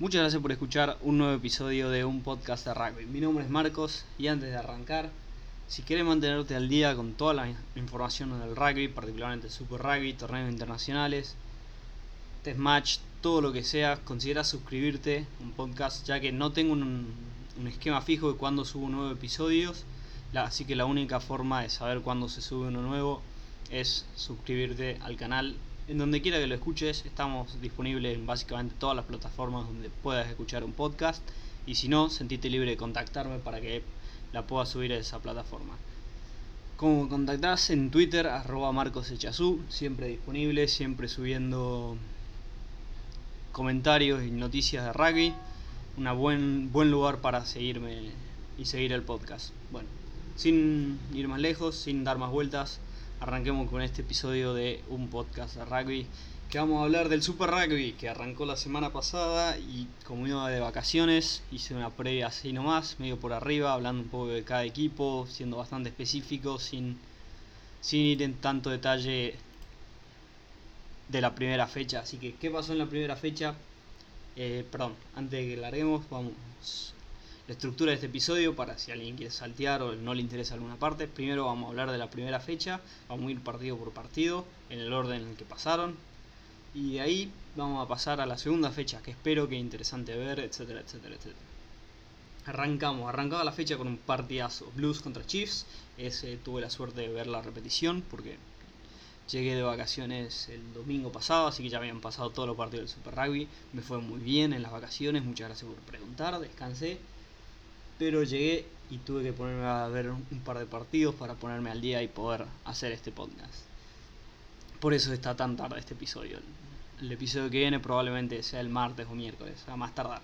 Muchas gracias por escuchar un nuevo episodio de un podcast de rugby. Mi nombre es Marcos y antes de arrancar, si quieres mantenerte al día con toda la información del rugby, particularmente Super Rugby, torneos internacionales, test match, todo lo que sea, considera suscribirte a un podcast ya que no tengo un, un esquema fijo de cuándo subo nuevos episodios, así que la única forma de saber cuándo se sube uno nuevo es suscribirte al canal en donde quiera que lo escuches, estamos disponibles en básicamente todas las plataformas donde puedas escuchar un podcast. Y si no, sentite libre de contactarme para que la pueda subir a esa plataforma. Como contactás en Twitter, arroba Marcos siempre disponible, siempre subiendo comentarios y noticias de rugby. Un buen, buen lugar para seguirme y seguir el podcast. Bueno, sin ir más lejos, sin dar más vueltas, arranquemos con este episodio de un podcast de rugby que vamos a hablar del Super Rugby que arrancó la semana pasada y como iba de vacaciones hice una previa así nomás, medio por arriba, hablando un poco de cada equipo, siendo bastante específico, sin, sin ir en tanto detalle de la primera fecha. Así que, ¿qué pasó en la primera fecha? Eh, perdón, antes de que larguemos, vamos la estructura de este episodio para si alguien quiere saltear o no le interesa alguna parte. Primero vamos a hablar de la primera fecha, vamos a ir partido por partido en el orden en el que pasaron. Y de ahí vamos a pasar a la segunda fecha, que espero que es interesante ver, etcétera, etcétera, etcétera. Arrancamos, arrancaba la fecha con un partidazo, Blues contra Chiefs. Ese tuve la suerte de ver la repetición porque llegué de vacaciones el domingo pasado, así que ya habían pasado todos los partidos del Super Rugby. Me fue muy bien en las vacaciones, muchas gracias por preguntar, descansé pero llegué y tuve que ponerme a ver un par de partidos para ponerme al día y poder hacer este podcast. Por eso está tan tarde este episodio. El episodio que viene probablemente sea el martes o miércoles, a más tardar.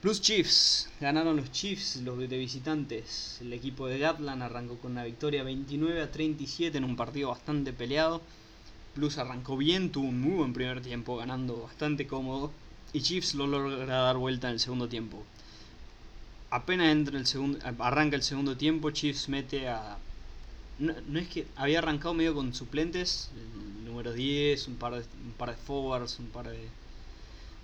Plus Chiefs, ganaron los Chiefs, los de visitantes. El equipo de Gatland arrancó con una victoria 29 a 37 en un partido bastante peleado. Plus arrancó bien, tuvo un muy buen primer tiempo, ganando bastante cómodo. Y Chiefs lo logra dar vuelta en el segundo tiempo apenas entra el segundo, arranca el segundo tiempo, Chiefs mete a... No, es que había arrancado medio con suplentes, el número 10, un par de, un par de forwards, un par de,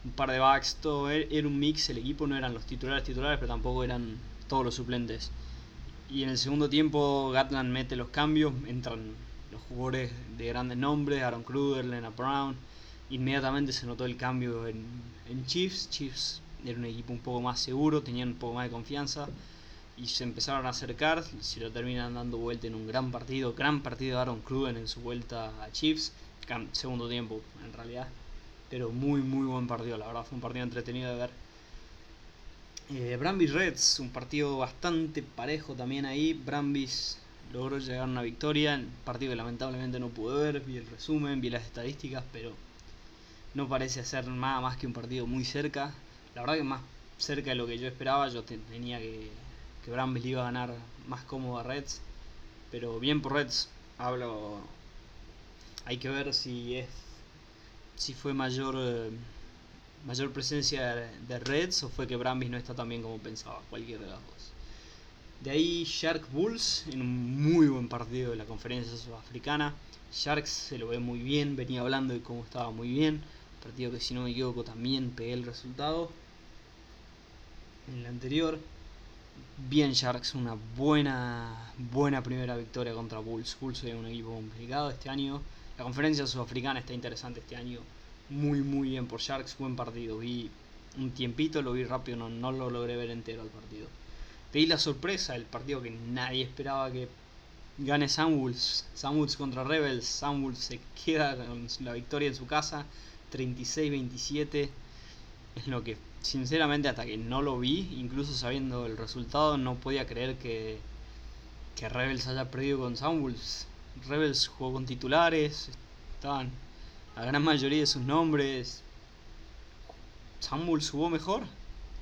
un par de backs, todo e, era un mix, el equipo no eran los titulares titulares, pero tampoco eran todos los suplentes. Y en el segundo tiempo Gatland mete los cambios, entran los jugadores de grandes nombres, Aaron Kruger, Lena Brown, inmediatamente se notó el cambio en, en Chiefs, Chiefs era un equipo un poco más seguro, tenían un poco más de confianza y se empezaron a acercar, si lo terminan dando vuelta en un gran partido, gran partido de Aaron Kruger en su vuelta a Chiefs, segundo tiempo en realidad, pero muy muy buen partido, la verdad fue un partido entretenido de ver. Eh, Brambis Reds, un partido bastante parejo también ahí, Brambis logró llegar a una victoria, partido que lamentablemente no pude ver, vi el resumen, vi las estadísticas, pero no parece ser nada más que un partido muy cerca, la verdad que más cerca de lo que yo esperaba, yo tenía que, que Bramble iba a ganar más cómodo a Reds, pero bien por Reds, hablo, hay que ver si es si fue mayor eh, mayor presencia de Reds o fue que Brambis no está tan bien como pensaba, cualquiera de las dos. De ahí Shark Bulls en un muy buen partido de la conferencia sudafricana. Sharks se lo ve muy bien, venía hablando de cómo estaba muy bien. Partido que si no me equivoco también pegué el resultado en la anterior. Bien Sharks, una buena, buena primera victoria contra Bulls. Bulls es un equipo complicado este año. La conferencia sudafricana está interesante este año. Muy, muy bien por Sharks, buen partido. Vi un tiempito, lo vi rápido, no, no lo logré ver entero el partido. Pedí la sorpresa, el partido que nadie esperaba que gane Sunwolves. Sunwolves contra Rebels. Sunwolves se queda con la victoria en su casa, 36-27. Es lo que sinceramente hasta que no lo vi, incluso sabiendo el resultado, no podía creer que, que Rebels haya perdido con Sunwolves. Rebels jugó con titulares, estaban la gran mayoría de sus nombres. Sunwolves jugó mejor,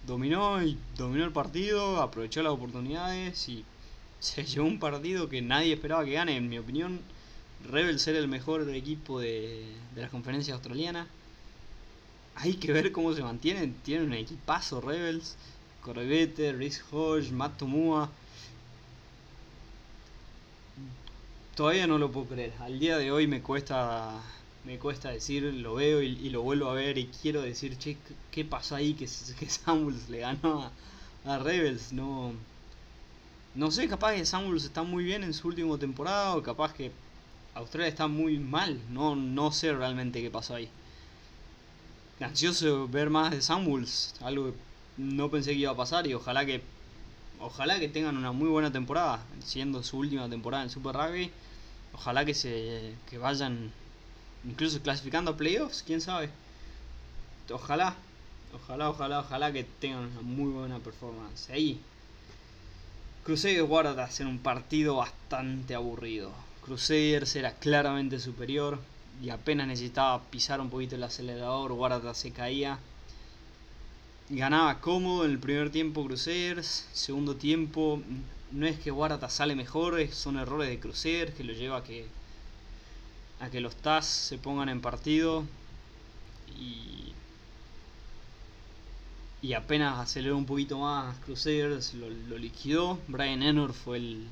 dominó y dominó el partido, aprovechó las oportunidades y se llevó un partido que nadie esperaba que gane. En mi opinión, Rebels era el mejor equipo de, de la conferencia australiana hay que ver cómo se mantienen. Tienen un equipazo Rebels. Corvette, Rhys Hodge, Matt Tomua. Todavía no lo puedo creer. Al día de hoy me cuesta me cuesta decir, lo veo y, lo vuelvo a ver y quiero decir, che, ¿qué pasó ahí que, Samuels le ganó a, Rebels? No, no sé, capaz que Samuels está muy bien en su última temporada o capaz que Australia está muy mal. No, no sé realmente qué pasó ahí. Ansioso ver más de Samuels, algo que no pensé que iba a pasar y ojalá que ojalá que tengan una muy buena temporada, siendo su última temporada en Super Rugby. Ojalá que se que vayan incluso clasificando a playoffs, quién sabe. Ojalá, ojalá, ojalá, ojalá que tengan una muy buena performance. Ahí, Crusaders Waratahs en un partido bastante aburrido. Crusaders era claramente superior y apenas necesitaba pisar un poquito el acelerador, Waratahs se caía. Ganaba cómodo en el primer tiempo Crusaders, segundo tiempo no es que Waratahs sale mejor, son errores de Crusaders que lo lleva a que a que los TAS se pongan en partido y, y apenas aceleró un poquito más Crusaders, lo, lo liquidó. Brian Enor fue el,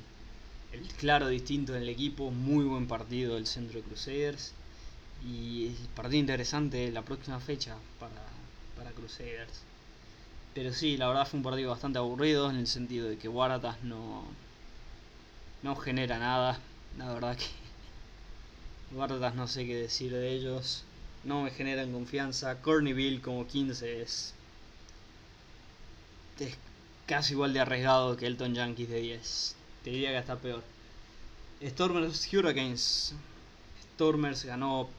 el, claro distinto del equipo, muy buen partido del centro de Crusaders y partido interesante la próxima fecha para, para Crusaders. Pero sí, la verdad fue un partido bastante aburrido en el sentido de que Waratahs no, no genera nada. La verdad que Guardas no sé qué decir de ellos. No me generan confianza. Cornyville como 15 es, es casi igual de arriesgado que Elton Yankees de 10. Te diría que está peor. Stormers Hurricanes. Stormers ganó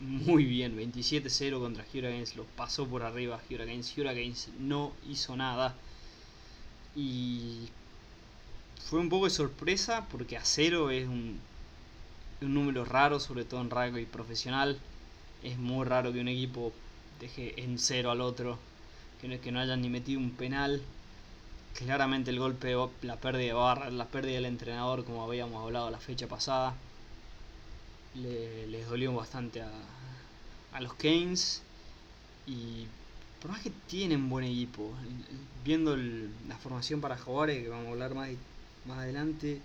muy bien, 27-0 contra Hurricanes, lo pasó por arriba Hurricanes. Hurricanes no hizo nada. Y fue un poco de sorpresa porque a cero es un un número raro, sobre todo en rugby profesional. Es muy raro que un equipo deje en cero al otro, que no, que no hayan ni metido un penal. Claramente el golpe, la pérdida de barra, la pérdida del entrenador, como habíamos hablado la fecha pasada, les dolió bastante a, a los Keynes. Y por más que tienen buen equipo, viendo la formación para jugadores, que vamos a hablar más, más adelante,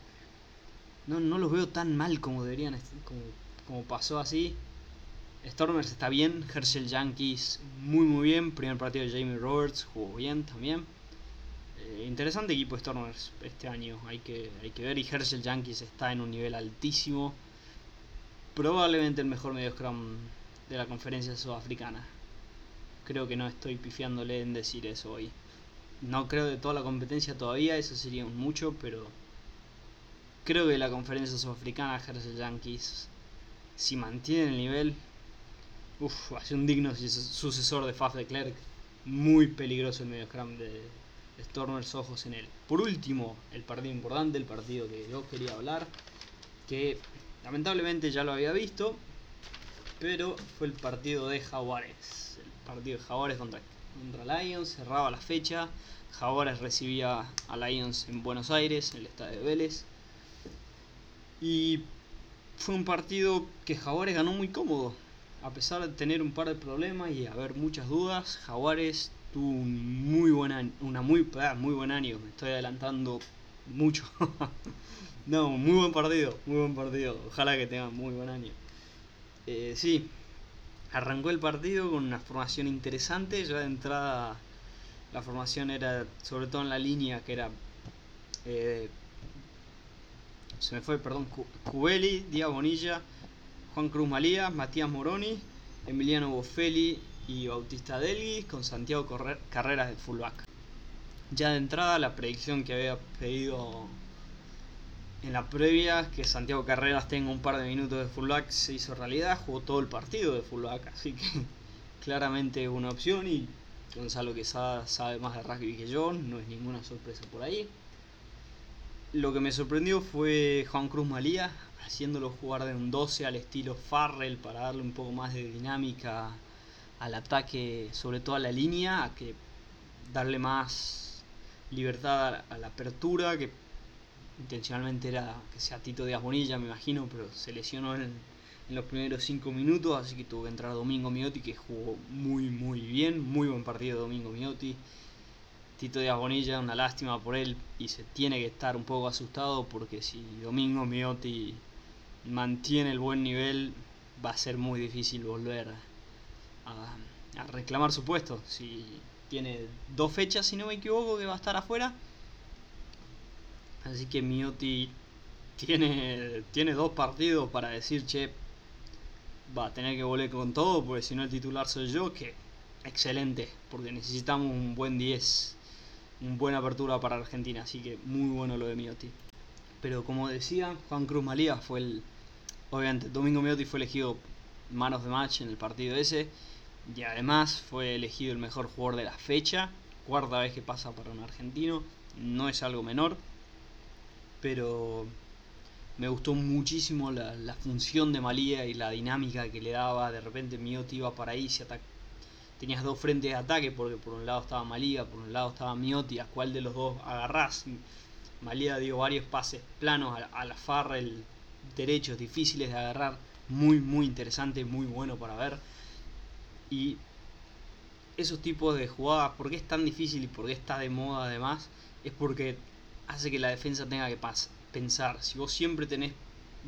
no, no los veo tan mal como deberían, como, como pasó así. Stormers está bien, Herschel Yankees muy muy bien, primer partido de Jamie Roberts jugó bien también. Eh, interesante equipo Stormers este año, hay que, hay que ver y Herschel Yankees está en un nivel altísimo. Probablemente el mejor medio scrum de la conferencia sudafricana. Creo que no estoy pifiándole en decir eso hoy. No creo de toda la competencia todavía, eso sería mucho, pero Creo que la conferencia sudafricana Herschel Yankees, si mantiene el nivel, uff, ser un digno sucesor de Faf de Klerk. Muy peligroso el medio scrum de, Stormers, ojos en él. Por último, el partido importante, el partido que yo quería hablar, que lamentablemente ya lo había visto, pero fue el partido de Jaguares. El partido de Jaguares contra, contra Lions, cerraba la fecha. Jaguares recibía a Lions en Buenos Aires, en el estadio de Vélez. Y fue un partido que Jaguares ganó muy cómodo. A pesar de tener un par de problemas y haber muchas dudas, Jaguares tuvo un muy buen año, una muy, muy buen año. Me estoy adelantando mucho. no, muy buen partido, muy buen partido. Ojalá que tengan muy buen año. Eh, sí, arrancó el partido con una formación interesante. Ya de entrada la formación era, sobre todo en la línea, que era eh, se me fue, perdón, Cubeli, Díaz Bonilla, Juan Cruz Malía, Matías Moroni, Emiliano Boffelli y Bautista Delgui con Santiago Carreras de fullback. Ya de entrada la predicción que había pedido en la previa, que Santiago Carreras tenga un par de minutos de fullback, se hizo realidad, jugó todo el partido de fullback, así que claramente es una opción y Gonzalo Quesada sabe más de rugby que yo, no es ninguna sorpresa por ahí. Lo que me sorprendió fue Juan Cruz Malía, haciéndolo jugar de un 12 al estilo Farrell para darle un poco más de dinámica al ataque, sobre todo a la línea, a que darle más libertad a la apertura, que intencionalmente era que sea Tito de Bonilla, me imagino, pero se lesionó en, en los primeros 5 minutos, así que tuvo que entrar Domingo Miotti, que jugó muy muy bien, muy buen partido Domingo Miotti. Tito Díaz Bonilla, una lástima por él y se tiene que estar un poco asustado porque si Domingo Miotti mantiene el buen nivel, va a ser muy difícil volver a, a reclamar su puesto. Si tiene dos fechas, si no me equivoco, que va a estar afuera. Así que Miotti tiene, tiene dos partidos para decir, che, va a tener que volver con todo, porque si no el titular soy yo, que excelente, porque necesitamos un buen 10, una buena apertura para Argentina, así que muy bueno lo de Miotti. Pero como decía, Juan Cruz Malía fue el, obviamente, Domingo Miotti fue elegido manos de match en el partido ese, y además fue elegido el mejor jugador de la fecha, cuarta vez que pasa para un argentino, no es algo menor, pero me gustó muchísimo la, función de Malía y la dinámica que le daba. De repente Miotti iba para ahí, tenías dos frentes de ataque porque por un lado estaba Malía, por un lado estaba Miotti, a cuál de los dos agarrás. Malía dio varios pases planos a, la farra, el derechos difíciles de agarrar, muy muy interesante, muy bueno para ver. Y esos tipos de jugadas, ¿por qué es tan difícil y por qué está de moda además? Es porque hace que la defensa tenga que pensar, si vos siempre tenés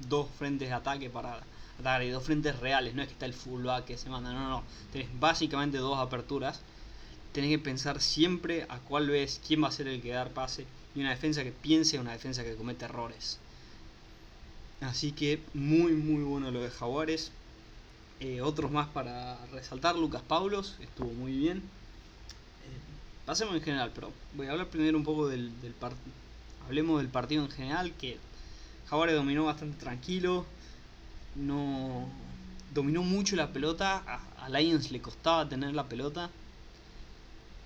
dos frentes de ataque para atacar y dos frentes reales, no es que está el fullback que se manda, no, no, tenés básicamente dos aperturas, tenés que pensar siempre a cuál ves, quién va a ser el que dar pase y una defensa que piense, una defensa que comete errores. Así que muy muy bueno lo de Jaguares. Eh, otros más para resaltar, Lucas Paulos estuvo muy bien. Eh, pasemos en general, pero voy a hablar primero un poco del, del partido hablemos del partido en general, que Jaguares dominó bastante tranquilo, no dominó mucho la pelota, a, Lions le costaba tener la pelota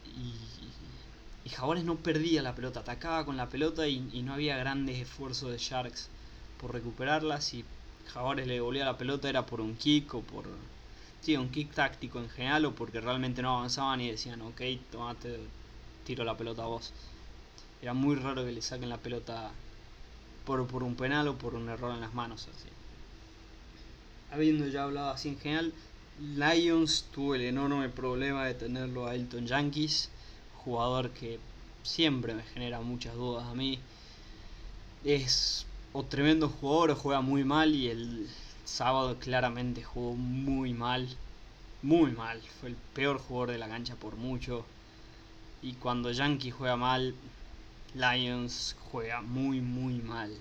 y, y no perdía la pelota, atacaba con la pelota y, no había grandes esfuerzos de Sharks por recuperarla, si Jaguares le devolvía la pelota era por un kick o por sí, un kick táctico en general o porque realmente no avanzaban y decían, ok, tomate, tiro la pelota a vos. Era muy raro que le saquen la pelota por, por un penal o por un error en las manos. Así. Habiendo ya hablado así en general, Lions tuvo el enorme problema de tenerlo a Elton Yankees, jugador que siempre me genera muchas dudas a mí. Es o tremendo jugador o juega muy mal y el sábado claramente jugó muy mal, muy mal. Fue el peor jugador de la cancha por mucho. Y cuando Yankee juega mal, Lions juega muy muy mal.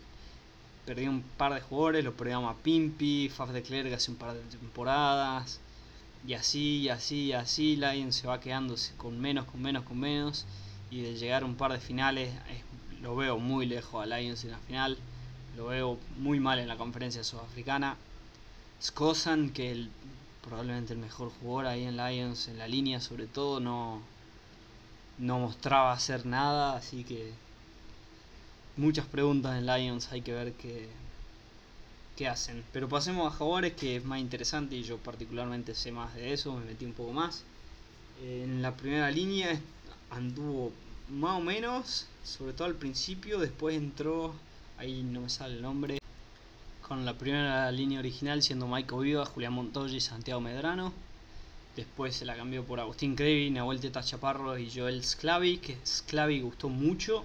Perdió un par de jugadores, lo perdíamos a Pimpi, Faf de Klerk hace un par de temporadas. Y así, y así, y así, Lions se va quedándose con menos, con menos, con menos. Y de llegar a un par de finales, lo veo muy lejos a Lions en la final. Lo veo muy mal en la conferencia sudafricana. Scosan, que el, probablemente el mejor jugador ahí en Lions, en la línea sobre todo, no, no mostraba hacer nada, así que muchas preguntas en Lions, hay que ver qué, qué hacen. Pero pasemos a Jaguares, que es más interesante y yo particularmente sé más de eso, me metí un poco más. En la primera línea anduvo más o menos, sobre todo al principio, después entró, ahí no me sale el nombre, con la primera línea original siendo Michael Viva, Julián Montoya y Santiago Medrano. Después se la cambió por Agustín Crevi, Nahuel Teta Chaparro y Joel Sclavi, que Sclavi gustó mucho.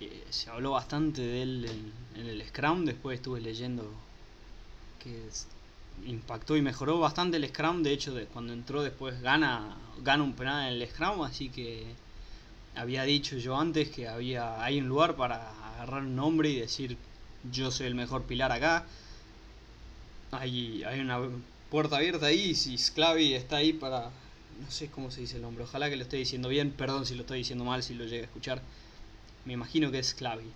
Eh, se habló bastante de él en, el Scrum, después estuve leyendo que impactó y mejoró bastante el Scrum, de hecho cuando entró después gana, gana un penal en el Scrum, así que había dicho yo antes que había hay un lugar para agarrar un nombre y decir yo soy el mejor pilar acá. Hay, hay una puerta abierta ahí. Si Sclavi está ahí para. No sé cómo se dice el nombre. Ojalá que lo esté diciendo bien. Perdón si lo estoy diciendo mal, si lo llegue a escuchar. Me imagino que es Sclavi.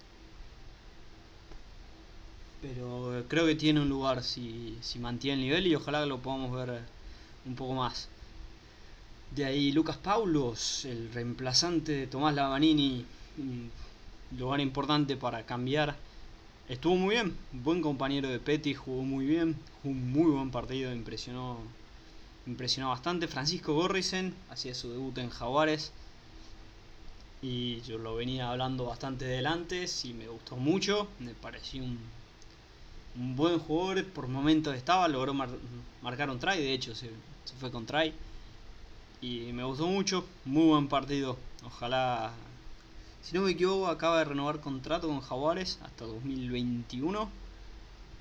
Pero creo que tiene un lugar si, si mantiene el nivel y ojalá lo podamos ver un poco más. De ahí Lucas Paulos, el reemplazante de Tomás Lavanini. Lugar importante para cambiar Estuvo muy bien, buen compañero de Petty, jugó muy bien, un muy buen partido, impresionó, impresionó bastante. Francisco Gorrisen hacía su debut en Jaguares y yo lo venía hablando bastante delante y me gustó mucho, me pareció un, un buen jugador, por momentos estaba, logró marcar un try, de hecho se, se fue con try y me gustó mucho, muy buen partido, ojalá si no me equivoco, acaba de renovar contrato con Jaguares hasta 2021.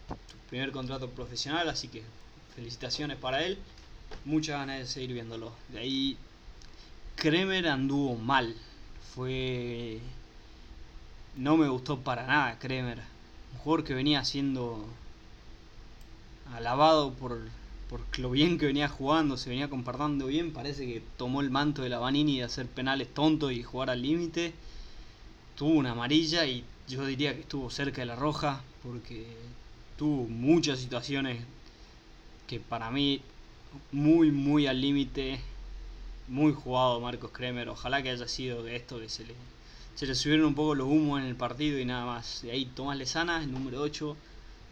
Su primer contrato profesional, así que felicitaciones para él. Muchas ganas de seguir viéndolo. De ahí, Kremer anduvo mal. Fue. No me gustó para nada Kremer. Un jugador que venía siendo alabado por, por lo bien que venía jugando, se venía compartiendo bien. Parece que tomó el manto de la Vanini de hacer penales tontos y jugar al límite. Tuvo una amarilla y yo diría que estuvo cerca de la roja porque tuvo muchas situaciones que para mí muy muy al límite muy jugado Marcos Kremer. Ojalá que haya sido de esto que se le, se le subieron un poco los humos en el partido y nada más. De ahí Tomás Lezana el número 8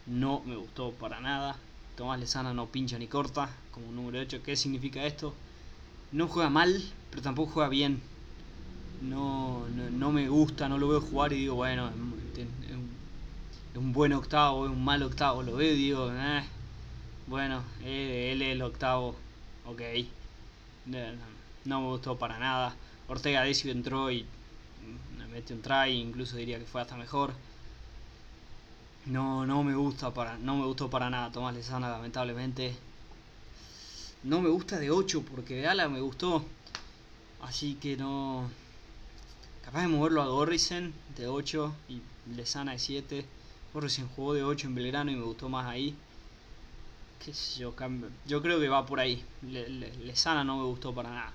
no me gustó para nada. Tomás Lezana no pincha ni corta como número 8 ¿qué significa esto? no juega mal pero tampoco juega bien no, no, me gusta, no lo veo jugar y digo, bueno, es un, buen octavo, es un mal octavo, lo veo y digo, eh, bueno, él es el octavo, ok, no, me gustó para nada. Ortega Decio entró y me mete un try, incluso diría que fue hasta mejor. No, no me gusta para, no me gustó para nada Tomás Lezana, lamentablemente. No me gusta de 8 porque de ala me gustó. Así que no, Capaz de moverlo a Gorrisen de 8 y Lesana de 7. Gorrisen jugó de 8 en Belgrano y me gustó más ahí. Qué sé yo, yo creo que va por ahí. Lesana no me gustó para nada.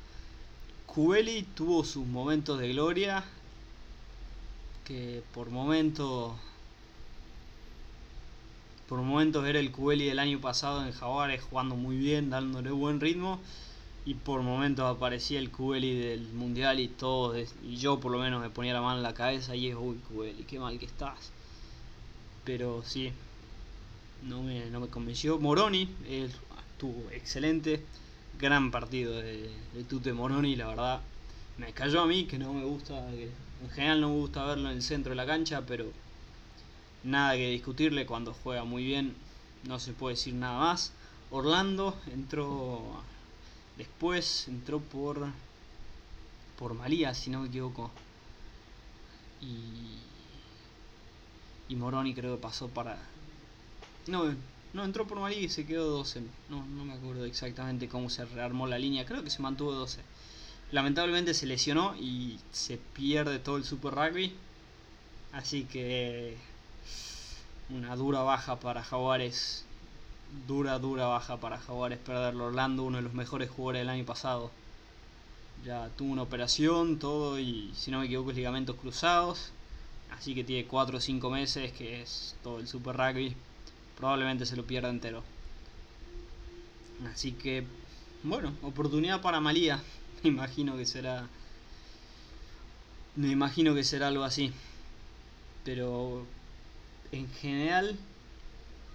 Cubeli tuvo sus momentos de gloria. Que por momentos. Por momentos era el Cubeli del año pasado en Jaguares jugando muy bien, dándole buen ritmo y por momentos aparecía el Cubeli del mundial y todo, y yo por lo menos me ponía la mano en la cabeza y es, uy Cubeli, qué mal que estás. Pero sí, no me, no me convenció. Moroni, él estuvo excelente, gran partido de, de, Tute Moroni, la verdad. Me cayó a mí, que no me gusta, en general no me gusta verlo en el centro de la cancha, pero nada que discutirle cuando juega muy bien, no se puede decir nada más. Orlando entró Después entró por por Malía, si no me equivoco. Y y Moroni creo que pasó para no, no entró por Malía y se quedó 12. No, no me acuerdo exactamente cómo se rearmó la línea, creo que se mantuvo 12. Lamentablemente se lesionó y se pierde todo el Super Rugby. Así que una dura baja para Jaguares dura, dura baja para Jaguares perderlo. Orlando, uno de los mejores jugadores del año pasado. Ya tuvo una operación, todo, y si no me equivoco, es ligamentos cruzados. Así que tiene 4 o 5 meses, que es todo el Super Rugby. Probablemente se lo pierda entero. Así que, bueno, oportunidad para Malía. Me imagino que será. Me imagino que será algo así. Pero en general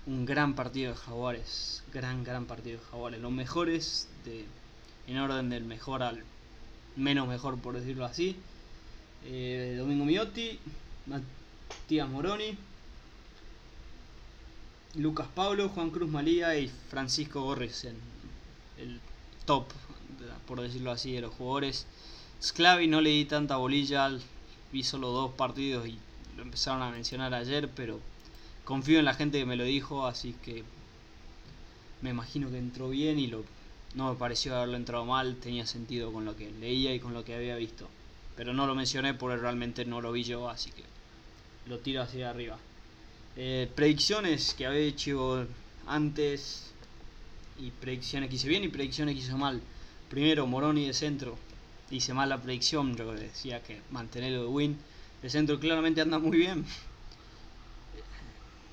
un gran partido de Jaguares. Gran, gran partido de Jaguares. Los mejores de, en orden del mejor al menos mejor, por decirlo así. Eh, Domingo Miotti, Matías Moroni, Lucas Pablo, Juan Cruz Malía y Francisco Gorres en el top, por decirlo así, de los jugadores. Sclavi no le di tanta bolilla, vi solo dos partidos y lo empezaron a mencionar ayer, pero confío en la gente que me lo dijo, así que me imagino que entró bien y lo, no me pareció haberlo entrado mal, tenía sentido con lo que leía y con lo que había visto. Pero no lo mencioné porque realmente no lo vi yo, así que lo tiro hacia arriba. Eh, predicciones que había hecho antes y predicciones que hice bien y predicciones que hice mal. Primero, Moroni de centro. Hice mal la predicción, yo decía que mantenerlo de win. De centro claramente anda muy bien.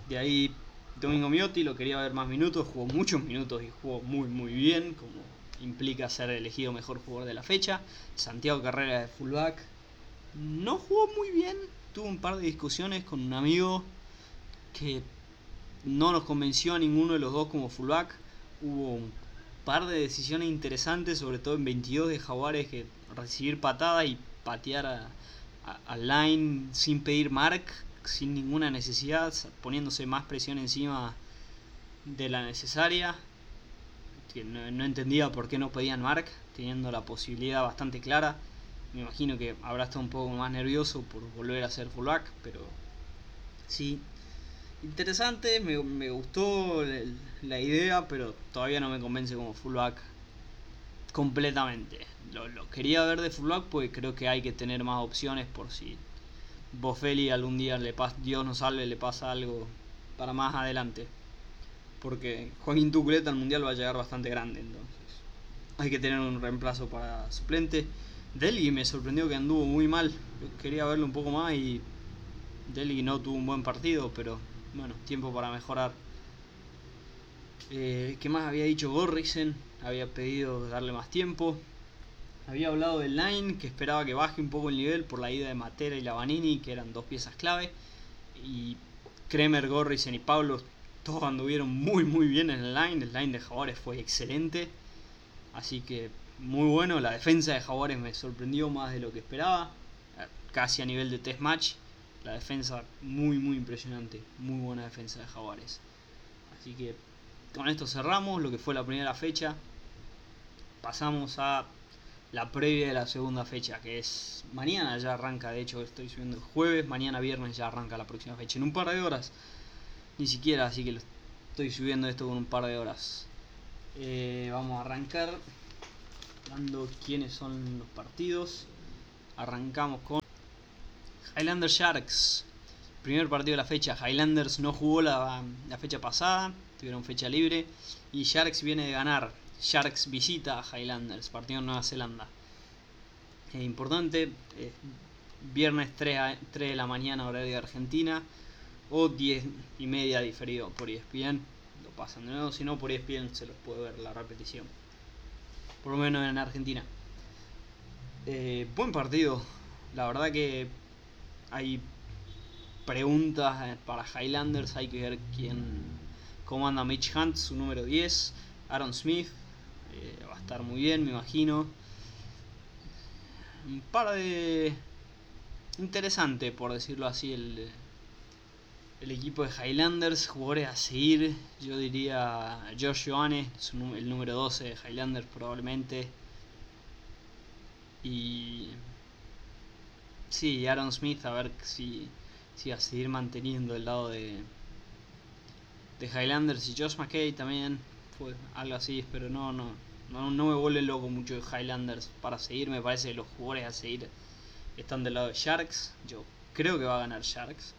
De ahí Domingo Miotti lo quería ver más minutos, jugó muchos minutos y jugó muy muy bien, como implica ser elegido mejor jugador de la fecha. Santiago Carrera de fullback no jugó muy bien, tuvo un par de discusiones con un amigo que no nos convenció a ninguno de los dos como fullback. Hubo un par de decisiones interesantes, sobre todo en 22 de Jaguares, que recibir patada y patear al line sin pedir mark sin ninguna necesidad, poniéndose más presión encima de la necesaria. No, entendía por qué no pedían Mark, teniendo la posibilidad bastante clara. Me imagino que habrá estado un poco más nervioso por volver a ser fullback, pero sí. interesante, me, me gustó la idea, pero todavía no me convence como fullback completamente. Lo, lo, quería ver de fullback porque creo que hay que tener más opciones por si Boffelli algún día le pasa, Dios nos salve, le pasa algo para más adelante. Porque Joaquín Tuculeta al mundial va a llegar bastante grande, entonces hay que tener un reemplazo para suplente. Delhi me sorprendió que anduvo muy mal. quería verlo un poco más y Delhi no tuvo un buen partido, pero bueno, tiempo para mejorar. Eh, ¿Qué más había dicho Gorrisen? Había pedido darle más tiempo. Había hablado del line, que esperaba que baje un poco el nivel por la ida de Matera y Lavanini, que eran dos piezas clave. Y Kremer, Gorrisen y Pablo todos anduvieron muy muy bien en el line. El line de Jaguares fue excelente. Así que muy bueno. La defensa de Jaguares me sorprendió más de lo que esperaba. Casi a nivel de test match. La defensa muy muy impresionante. Muy buena defensa de Jaguares. Así que con esto cerramos lo que fue la primera fecha. Pasamos a la previa de la segunda fecha, que es mañana ya arranca, de hecho estoy subiendo el jueves, mañana viernes ya arranca la próxima fecha, en un par de horas, ni siquiera, así que lo estoy subiendo esto con un par de horas. Eh, vamos a arrancar dando quiénes son los partidos. Arrancamos con Highlander Sharks. Primer partido de la fecha. Highlanders no jugó la, la fecha pasada, tuvieron fecha libre. Y Sharks viene de ganar Sharks visita a Highlanders, partido en Nueva Zelanda. Es importante, viernes 3, 3 de la mañana, horario de Argentina, o 10 y media diferido por ESPN. Lo pasan de nuevo, si no por ESPN se los puede ver la repetición. Por lo menos en Argentina. Eh, buen partido, la verdad que hay preguntas para Highlanders, hay que ver quién comanda Mitch Hunt, su número 10, Aaron Smith, va a estar muy bien, me imagino. Un par de... Interesante, por decirlo así, el, el equipo de Highlanders, jugadores a seguir, yo diría Josh Joanne, el número 12 de Highlanders probablemente. Y... Sí, Aaron Smith, a ver si, si va a seguir manteniendo el lado de, de Highlanders y Josh McKay también, fue algo así, pero no, no, no, no me vuelve loco mucho de Highlanders para seguir. Me parece que los jugadores a seguir están del lado de Sharks. Yo creo que va a ganar Sharks.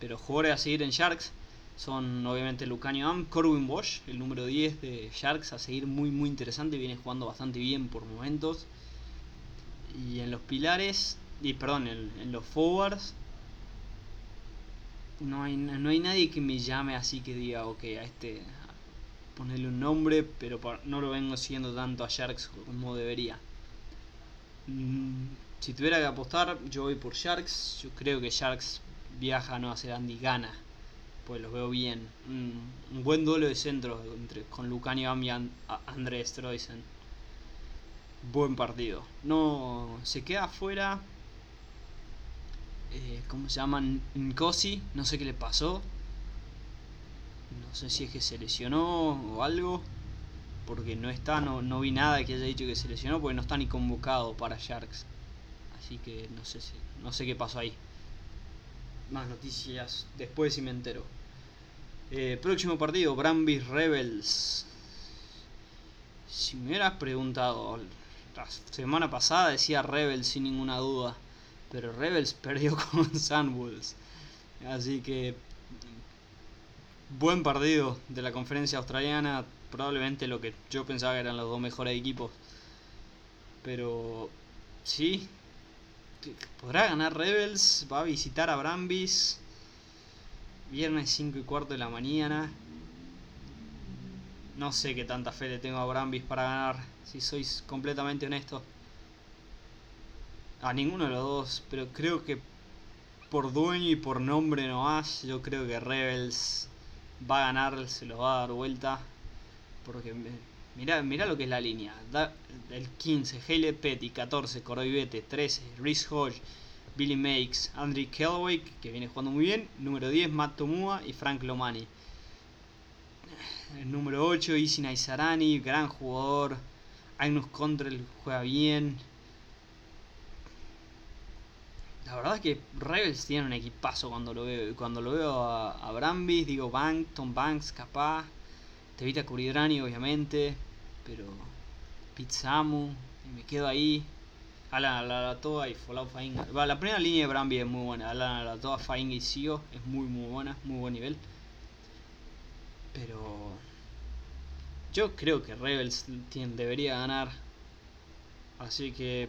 Pero jugadores a seguir en Sharks son obviamente Lucanio Am, Corwin Bosch, el número 10 de Sharks, a seguir muy muy interesante. Viene jugando bastante bien por momentos. Y en los pilares, y perdón, en, en los forwards, no hay, no hay nadie que me llame así que diga, ok, a este, ponerle un nombre, pero no lo vengo siguiendo tanto a Sharks como debería. Mm, si tuviera que apostar, yo voy por Sharks. Yo creo que Sharks viaja a Nueva Zelanda y gana. Pues los veo bien. un buen duelo de centro entre, con Lucani y André Stroisen. Buen partido. No se queda afuera. Eh, ¿Cómo se llama? Nkosi. No sé qué le pasó. No sé si es que se lesionó o algo. Porque no está, no, no vi nada que haya dicho que se lesionó porque no está ni convocado para Sharks. Así que no sé si, no sé qué pasó ahí. Más noticias después si me entero. Eh, próximo partido, Brambis Rebels. Si me hubieras preguntado la semana pasada decía Rebels sin ninguna duda. Pero Rebels perdió con Sunwolves. Así que buen partido de la conferencia australiana, probablemente lo que yo pensaba que eran los dos mejores equipos. Pero sí, podrá ganar Rebels, va a visitar a Brambis. Viernes 5 y cuarto de la mañana. No sé qué tanta fe le tengo a Brambis para ganar, si sois completamente honesto. A ninguno de los dos, pero creo que por dueño y por nombre no más, yo creo que Rebels va a ganar, se lo va a dar vuelta. Porque mira, mira lo que es la línea. el 15, Haley Petty, 14, Coroibete, 13, Rhys Hodge, Billy Makes, Andrew Kellaway, que viene jugando muy bien. Número 10, Matt Tomua y Frank Lomani. El número 8, Isi Naisarani, gran jugador. Agnus Contrell juega bien. La verdad es que Rebels tiene un equipazo cuando lo veo. Cuando lo veo a, a Brambis, digo Bank, Tom Banks, capaz. Tevita Curidrani, obviamente. Pero Pizzamu, y me quedo ahí. Alan Alatoa y Folau Fainga. la primera línea de Brambi es muy buena. Alan Alatoa, Fainga y Sio es muy muy buena, muy buen nivel. Pero yo creo que Rebels debería ganar. Así que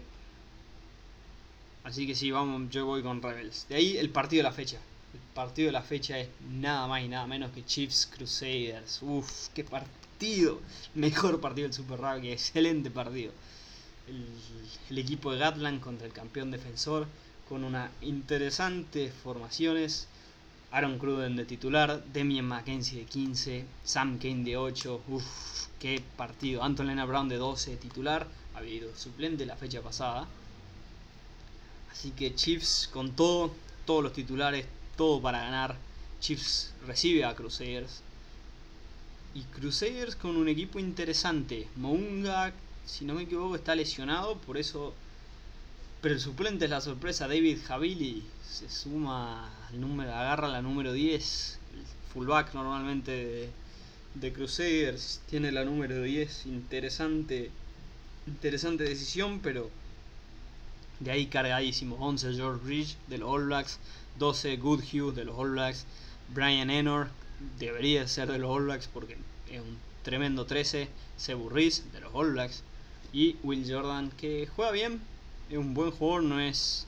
Así que sí, vamos, yo voy con Rebels. De ahí el partido de la fecha. El partido de la fecha es nada más y nada menos que Chiefs Crusaders. Uf, qué partido. Mejor partido del Super Rugby, excelente partido. El, equipo de Gatland contra el campeón defensor con una interesantes formaciones. Aaron Cruden de titular, Demian McKenzie de 15, Sam Kane de 8. Uf, qué partido. Anton Lena Brown de 12 de titular. Ha habido suplente la fecha pasada. Así que Chiefs con todo, todos los titulares, todo para ganar. Chiefs recibe a Crusaders. Y Crusaders con un equipo interesante. Mounga, si no me equivoco, está lesionado, por eso... Pero el suplente es la sorpresa. David Javili se suma al número, agarra la número 10. El fullback normalmente de, de Crusaders tiene la número 10. Interesante, interesante decisión, pero de ahí cargadísimo. 11 George Ridge de los All Blacks. 12 Goodhue de los All Blacks. Brian Enor debería ser de los All Blacks porque es un tremendo 13. Cebu Reese de los All Blacks. Y Will Jordan que juega bien. Es un buen jugador. No es,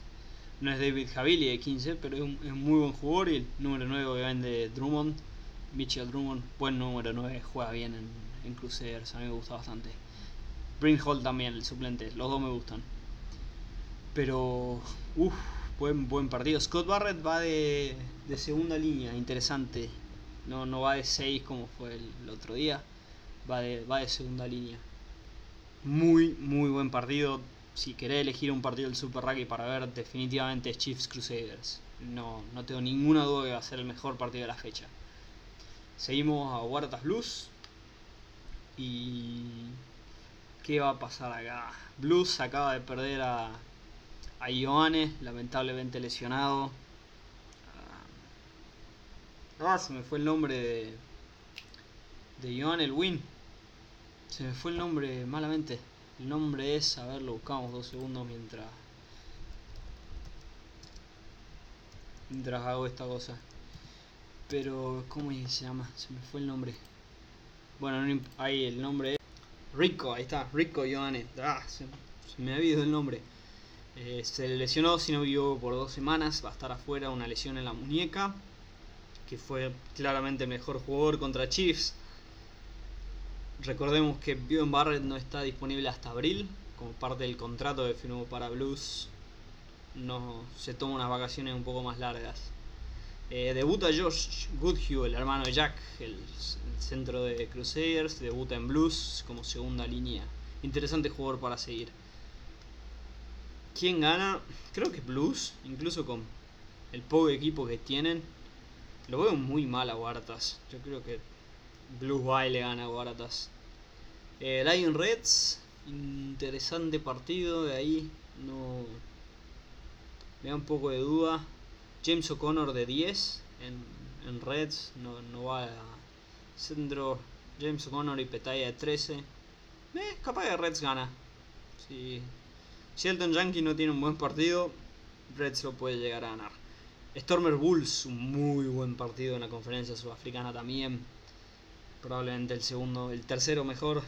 no es David Javili de 15. Pero es un, muy buen jugador. Y el número 9 obviamente Drummond. Mitchell Drummond. Buen número 9. Juega bien en, en Crusaders. A mí me gusta bastante. Bryn Hall también, el suplente. Los dos me gustan. Pero, uff, buen, buen partido. Scott Barrett va de, de segunda línea, interesante. No, no va de 6 como fue el, otro día. Va de, va de segunda línea. Muy, muy buen partido. Si querés elegir un partido del Super Rugby para ver, definitivamente es Chiefs Crusaders. No, no tengo ninguna duda que va a ser el mejor partido de la fecha. Seguimos a Huertas Blues. Y. ¿Qué va a pasar acá? Blues acaba de perder a a Ioane, lamentablemente lesionado. Ah, se me fue el nombre de, de Ioane el Win. Se me fue el nombre malamente. El nombre es, a ver, lo buscamos dos segundos mientras mientras hago esta cosa. Pero, ¿cómo se llama? Se me fue el nombre. Bueno, ahí el nombre es Rico, ahí está, Rico Ioane. Ah, se, se me ha habido el nombre. Eh, se lesionó, si no vivió por dos semanas, va a estar afuera, una lesión en la muñeca, que fue claramente el mejor jugador contra Chiefs. Recordemos que Bjorn Barrett no está disponible hasta abril, como parte del contrato que firmó para Blues. No se toma unas vacaciones un poco más largas. Eh, debuta Josh Goodhue, el hermano de Jack, el, el, centro de Crusaders. Debuta en Blues como segunda línea. Interesante jugador para seguir. ¿Quién gana? Creo que Blues, incluso con el poco equipo que tienen. Lo veo muy mal a Guartas. Yo creo que Blues va le gana a Guartas. Eh, Lion Reds, interesante partido de ahí. No. Me da un poco de duda. James O'Connor de 10 en, en Reds. No, no va a centro. James O'Connor y Petaya de 13. Eh, capaz que Reds gana. Sí, si Elton Yankee no tiene un buen partido, Reds lo puede llegar a ganar. Stormer Bulls, un muy buen partido en la conferencia sudafricana también. Probablemente el segundo, el tercero mejor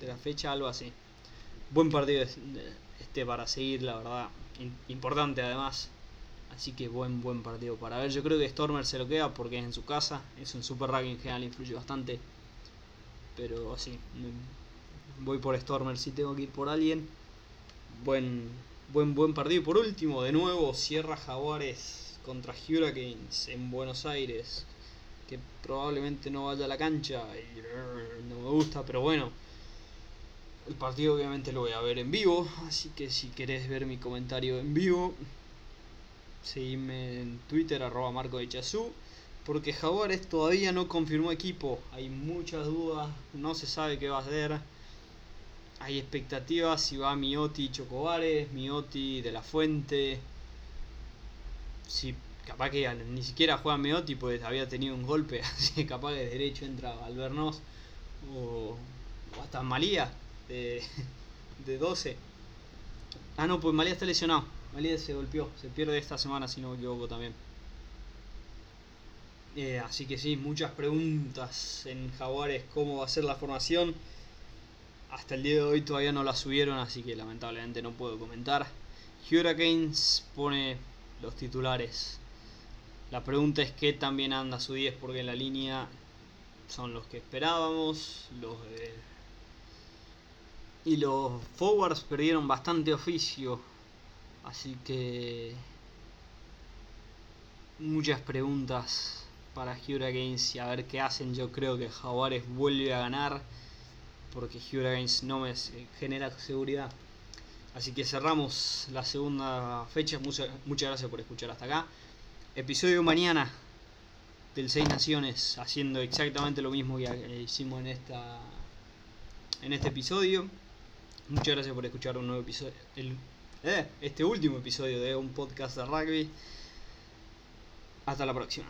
de la fecha, algo así. Buen partido este para seguir, la verdad. Importante además. Así que buen, buen partido para ver. Yo creo que Stormer se lo queda porque es en su casa. Es un super ranking en general, influye bastante. Pero sí, voy por Stormer si tengo que ir por alguien buen, buen, buen partido. Por último, de nuevo, Sierra Jaguares contra Hurricanes en Buenos Aires. Que probablemente no vaya a la cancha y no me gusta, pero bueno. El partido obviamente lo voy a ver en vivo, así que si querés ver mi comentario en vivo, seguime en Twitter, arroba Marco de Chazú, porque Jaguares todavía no confirmó equipo, hay muchas dudas, no se sabe qué va a hacer hay expectativas si va Mioti y Chocobares, Mioti de la Fuente. si capaz que ni siquiera juega Meotti, pues había tenido un golpe, así que capaz que de derecho entra Albernos o, o hasta Malía de, de 12. Ah, no, pues Malía está lesionado. Malía se golpeó, se pierde esta semana si no me equivoco también. Eh, así que sí, muchas preguntas en Jaguares, cómo va a ser la formación. Hasta el día de hoy todavía no la subieron, así que lamentablemente no puedo comentar. Hurricanes pone los titulares. La pregunta es qué también anda su 10 porque en la línea son los que esperábamos. Los Y los forwards perdieron bastante oficio. Así que... Muchas preguntas para Hurricanes y a ver qué hacen. Yo creo que Jaguares vuelve a ganar porque Hurricanes no me genera seguridad. Así que cerramos la segunda fecha. Muchas, muchas gracias por escuchar hasta acá. Episodio mañana del Seis Naciones, haciendo exactamente lo mismo que hicimos en esta en este episodio. Muchas gracias por escuchar un nuevo episodio. Eh, este último episodio de un podcast de rugby. Hasta la próxima.